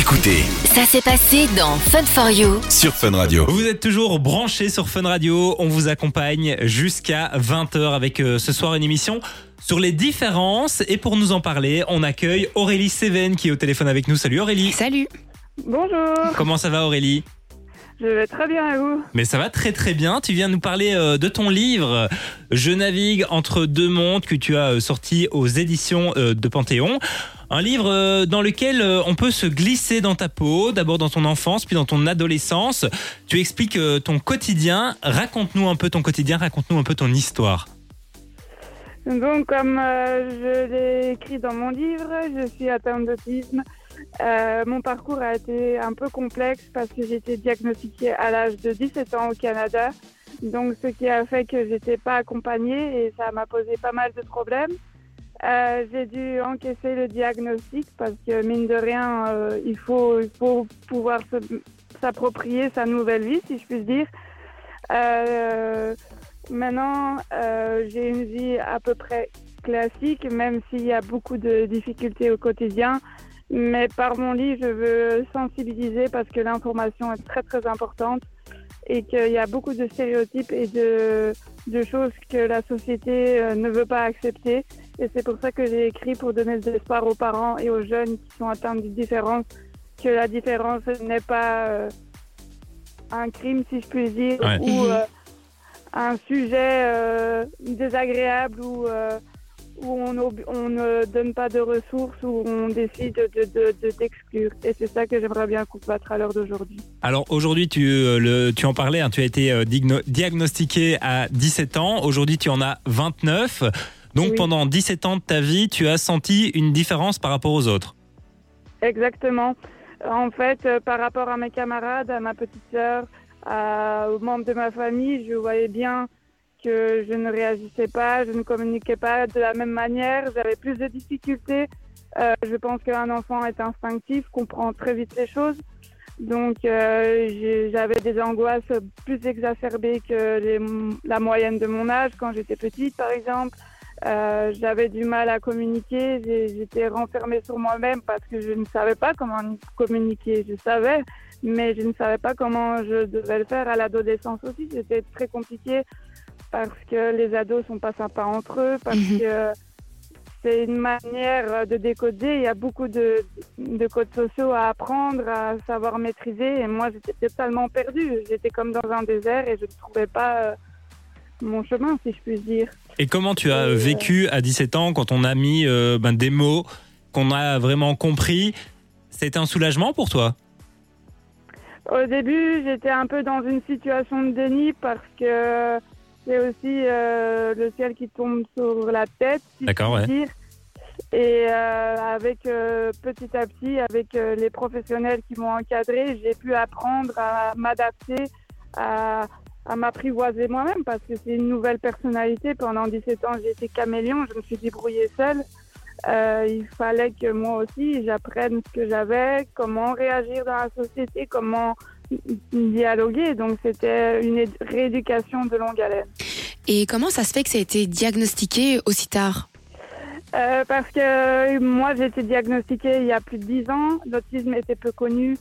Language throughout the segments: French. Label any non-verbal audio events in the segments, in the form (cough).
Écoutez Ça s'est passé dans Fun for You. sur Fun Radio. Vous êtes toujours branchés sur Fun Radio. On vous accompagne jusqu'à 20h avec euh, ce soir une émission sur les différences. Et pour nous en parler, on accueille Aurélie Seven qui est au téléphone avec nous. Salut Aurélie. Salut. Bonjour, Comment ça va Aurélie? Je vais très bien et vous? Mais ça va très très bien. Tu viens nous parler euh, de ton livre Je navigue entre deux mondes que tu as euh, sorti aux éditions euh, de Panthéon. Un livre euh, dans lequel euh, on peut se glisser dans ta peau, d'abord dans ton enfance, puis dans ton adolescence. Tu expliques euh, ton quotidien. Raconte-nous un peu ton quotidien, raconte-nous un peu ton histoire. Donc, comme je l'ai écrit dans mon livre, je suis atteinte d'autisme. Mon parcours a été un peu complexe parce que j'ai été diagnostiquée à l'âge de 17 ans au Canada. Donc, ce qui a fait que j'étais pas accompagnée et ça m'a posé pas mal de problèmes. Euh, j'ai dû encaisser le diagnostic parce que mine de rien, euh, il, faut, pouvoir s'approprier sa nouvelle vie, si je puis dire. Euh, maintenant, j'ai une vie à peu près classique, même s'il y a beaucoup de difficultés au quotidien. Mais par mon livre, je veux sensibiliser parce que l'information est très très importante et qu'il y a beaucoup de stéréotypes et de, de choses que la société euh, ne veut pas accepter. Et c'est pour ça que j'ai écrit pour donner de l'espoir aux parents et aux jeunes qui sont atteints de différence, que la différence n'est pas euh, un crime, si je puis dire, Ouais. ou euh, un sujet euh, désagréable ou euh, où on, ne donne pas de ressources, où on décide de, de, de t'exclure. Et c'est ça que j'aimerais bien combattre à l'heure d'aujourd'hui. Alors aujourd'hui, tu, euh, le, tu en parlais, hein, tu as été euh, diagnostiqué à 17 ans. Aujourd'hui, tu en as 29. Donc Oui. pendant 17 ans de ta vie, tu as senti une différence par rapport aux autres. Exactement. En fait, euh, par rapport à mes camarades, à ma petite sœur, à- aux membres de ma famille, je voyais bien je ne réagissais pas, je ne communiquais pas de la même manière, j'avais plus de difficultés. Euh, je pense qu'un enfant est instinctif, comprend très vite les choses. Donc, euh, j'avais des angoisses plus exacerbées que la moyenne de mon âge quand j'étais petite, par exemple. Euh, j'avais du mal à communiquer, j'étais renfermée sur moi-même parce que je ne savais pas comment communiquer. Je savais, mais je ne savais pas comment je devais le faire. À l'adolescence aussi, c'était très compliqué parce que les ados sont pas sympas entre eux, parce Mhm. que c'est une manière de décoder. Il y a beaucoup de, de codes sociaux à apprendre, à savoir maîtriser. Et moi, j'étais totalement perdue. J'étais comme dans un désert et je ne trouvais pas euh, mon chemin, si je puis dire. Et comment tu as Euh, vécu à 17 ans quand on a mis euh, ben, des mots qu'on a vraiment compris? C'était un soulagement pour toi? Au début, j'étais un peu dans une situation de déni parce que c'est aussi euh, le ciel qui tombe sur la tête, si D'accord, ouais. dire. Et euh, avec euh, petit à petit, avec euh, les professionnels qui m'ont encadré, j'ai pu apprendre à m'adapter, à, à m'apprivoiser moi-même parce que c'est une nouvelle personnalité. Pendant 17 ans, j'ai été caméléon, je me suis débrouillée seule. Euh, il fallait que moi aussi j'apprenne ce que j'avais, comment réagir dans la société, comment dialoguer. Donc c'était une rééducation de longue haleine. Et comment ça se fait que ça a été diagnostiqué aussi tard? Euh, parce que moi j'ai été diagnostiquée il y a plus de 10 ans. L'autisme était peu connu.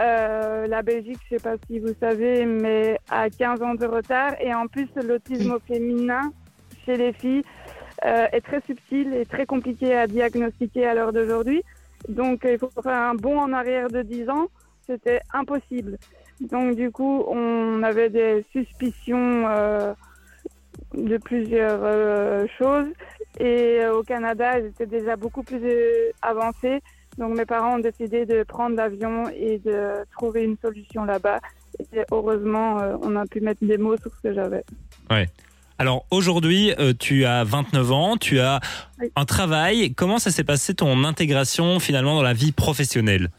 Euh, la Belgique, je sais pas si vous savez, mais a 15 ans de retard. Et en plus, l'autisme au féminin chez les filles euh, est très subtil et très compliqué à diagnostiquer à l'heure d'aujourd'hui. Donc il faut faire un bond en arrière de 10 ans. C'était impossible. Donc du coup, on avait des suspicions euh, de plusieurs euh, choses. Et euh, au Canada, ils étaient déjà beaucoup plus avancés. Donc mes parents ont décidé de prendre l'avion et de trouver une solution là-bas. Et heureusement, on a pu mettre des mots sur ce que j'avais. Alors aujourd'hui, tu as 29 ans, tu as Oui. un travail. Comment ça s'est passé ton intégration finalement dans la vie professionnelle?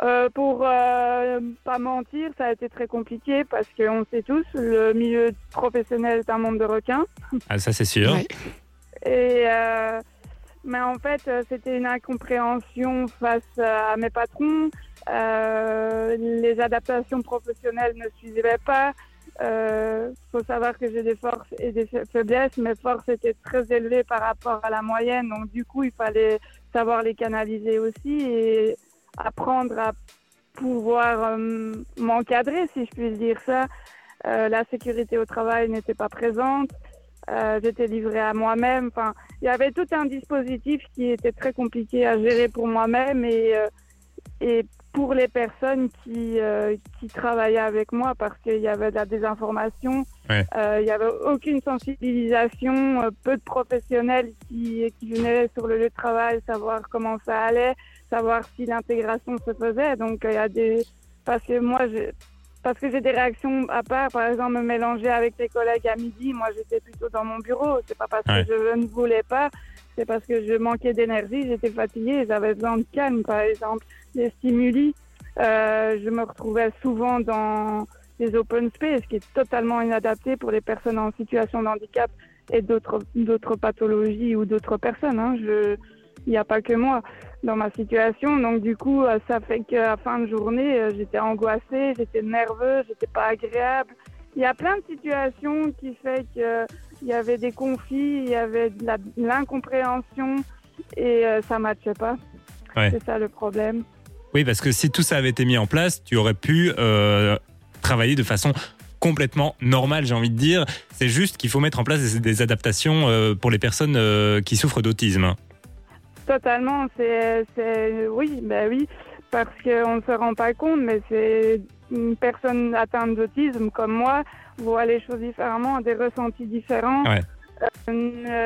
Euh, pour euh, pas mentir, ça a été très compliqué parce qu'on sait tous, le milieu professionnel est un monde de requins. Ah, ça c'est sûr. Ouais. Et euh, mais en fait, c'était une incompréhension face à mes patrons. Euh, les adaptations professionnelles ne suivaient pas. Euh, faut savoir que j'ai des forces et des fa- faiblesses. Mes forces étaient très élevées par rapport à la moyenne, donc du coup, il fallait savoir les canaliser aussi. Et apprendre à pouvoir euh, m'encadrer, si je puis dire ça. Euh, la sécurité au travail n'était pas présente. Euh, J'étais livrée à moi-même. Enfin, il y avait tout un dispositif qui était très compliqué à gérer pour moi-même et, et pour les personnes qui, euh, qui travaillaient avec moi parce qu'il y avait de la désinformation, Ouais. Euh, il n'y avait aucune sensibilisation, euh, peu de professionnels qui, qui venaient sur le lieu de travail savoir comment ça allait, savoir si l'intégration se faisait. Donc il y a des parce que moi j'ai parce que j'ai des réactions à part, par exemple me mélanger avec les collègues à midi, moi j'étais plutôt dans mon bureau. C'est pas parce Ouais. que je ne voulais pas, c'est parce que je manquais d'énergie, j'étais fatiguée, j'avais besoin de calme, par exemple, des stimuli. Euh, je me retrouvais souvent dans des open space, qui est totalement inadapté pour les personnes en situation de handicap et d'autres pathologies ou d'autres personnes. Hein. Il n'y a pas que moi dans ma situation. Donc du coup, euh, ça fait qu'à fin de journée, euh, j'étais angoissée, j'étais nerveuse, j'étais pas agréable. Il y a plein de situations qui fait que il y avait des conflits, il y avait de l'incompréhension et euh, ça matchait pas. Ouais. C'est ça le problème. Oui, parce que si tout ça avait été mis en place, tu aurais pu euh, travailler de façon complètement normale, j'ai envie de dire. C'est juste qu'il faut mettre en place des, des adaptations euh, pour les personnes qui souffrent d'autisme. Totalement, c'est, c'est, oui, ben oui, parce qu'on ne se rend pas compte, mais c'est une personne atteinte d'autisme comme moi voit les choses différemment, a des ressentis différents, Ouais. euh,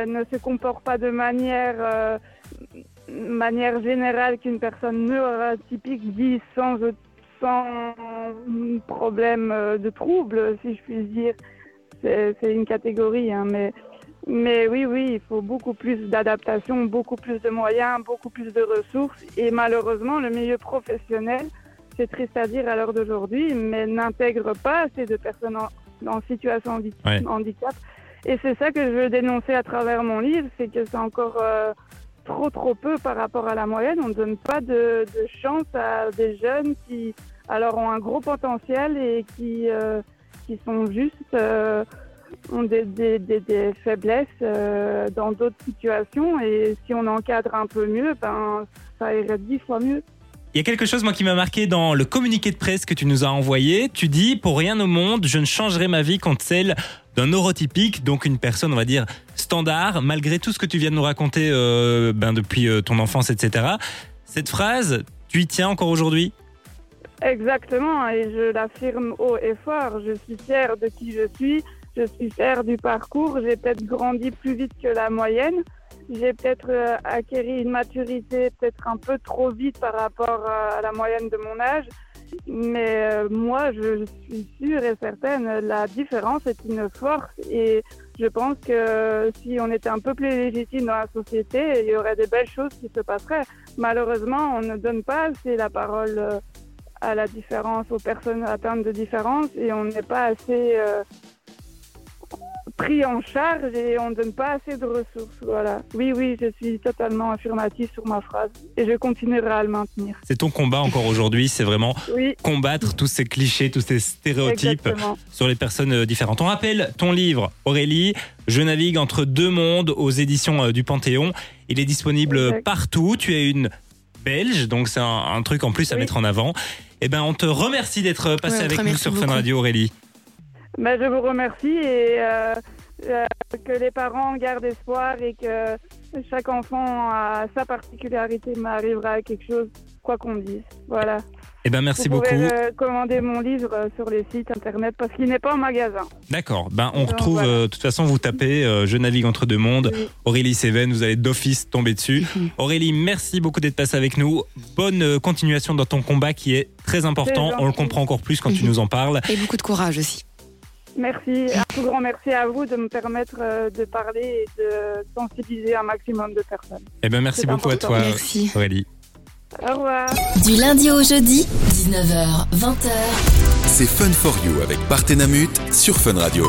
ne, ne se comporte pas de manière, euh, manière générale qu'une personne neurotypique dit sans, sans problème euh, de trouble, si je puis dire. C'est, c'est une catégorie, hein, mais mais oui, oui, il faut beaucoup plus d'adaptation, beaucoup plus de moyens, beaucoup plus de ressources. Et malheureusement, le milieu professionnel, c'est triste à dire à l'heure d'aujourd'hui, mais n'intègre pas assez de personnes en, situation de Ouais. handicap. Et c'est ça que je veux dénoncer à travers mon livre, c'est que c'est encore euh, trop, trop peu par rapport à la moyenne. On ne donne pas de, de chance à des jeunes qui, alors, ont un gros potentiel et qui, euh, qui sont juste... euh, ont des, des, des, des faiblesses dans d'autres situations et si on encadre un peu mieux, ben ça irait dix fois mieux. Il y a quelque chose moi qui m'a marqué dans le communiqué de presse que tu nous as envoyé. Tu dis pour rien au monde, je ne changerai ma vie contre celle d'un neurotypique, donc une personne on va dire standard, malgré tout ce que tu viens de nous raconter euh, ben, depuis euh, ton enfance, etc. Cette phrase, tu y tiens encore aujourd'hui? Exactement, et je l'affirme haut et fort. Je suis fière de qui je suis, je suis fière du parcours. J'ai peut-être grandi plus vite que la moyenne. J'ai peut-être euh, acquéri une maturité peut-être un peu trop vite par rapport à, à la moyenne de mon âge. Mais euh, moi, je suis sûre et certaine, la différence est une force et je pense que si on était un peu plus légitime dans la société, il y aurait des belles choses qui se passeraient. Malheureusement, on ne donne pas assez la parole euh, à la différence, aux personnes atteintes de différence et on n'est pas assez euh, pris en charge et on ne donne pas assez de ressources. Voilà. Oui, oui, je suis totalement affirmative sur ma phrase et je continuerai à le maintenir. C'est ton combat encore aujourd'hui, c'est vraiment (laughs) Oui, combattre tous ces clichés, tous ces stéréotypes exactement. sur les personnes euh, différentes. On rappelle ton livre, Aurélie, Je navigue entre deux mondes aux éditions euh, du Panthéon. Il est disponible Exact. partout. Tu es une Belge, donc c'est un, un truc en plus à Oui. mettre en avant. Eh ben, on te remercie d'être passé Ouais, avec nous sur Fun. Radio, Aurélie. Ben, je vous remercie et euh, euh, que les parents gardent espoir et que chaque enfant a sa particularité, mais arrivera à quelque chose, quoi qu'on dise. Voilà. Eh ben, merci Vous beaucoup. pouvez euh, commander mon livre euh, sur les sites internet parce qu'il n'est pas en magasin. D'accord. Ben, on Donc, retrouve, voilà. euh, de toute façon, vous tapez euh, Je navigue entre deux mondes. Oui. Aurélie Seven, vous allez d'office tomber dessus. (laughs) Aurélie, merci beaucoup d'être passée avec nous. Bonne continuation dans ton combat qui est très important. On le comprend encore plus quand tu nous en parles. Et beaucoup de courage aussi. Merci, un tout grand merci à vous de me permettre euh, de parler et de sensibiliser un maximum de personnes. Eh ben, merci beaucoup à toi, Merci. Aurélie. Au revoir. Du lundi au jeudi, 19h, 20h. C'est Fun for You avec Partenamut sur Fun Radio.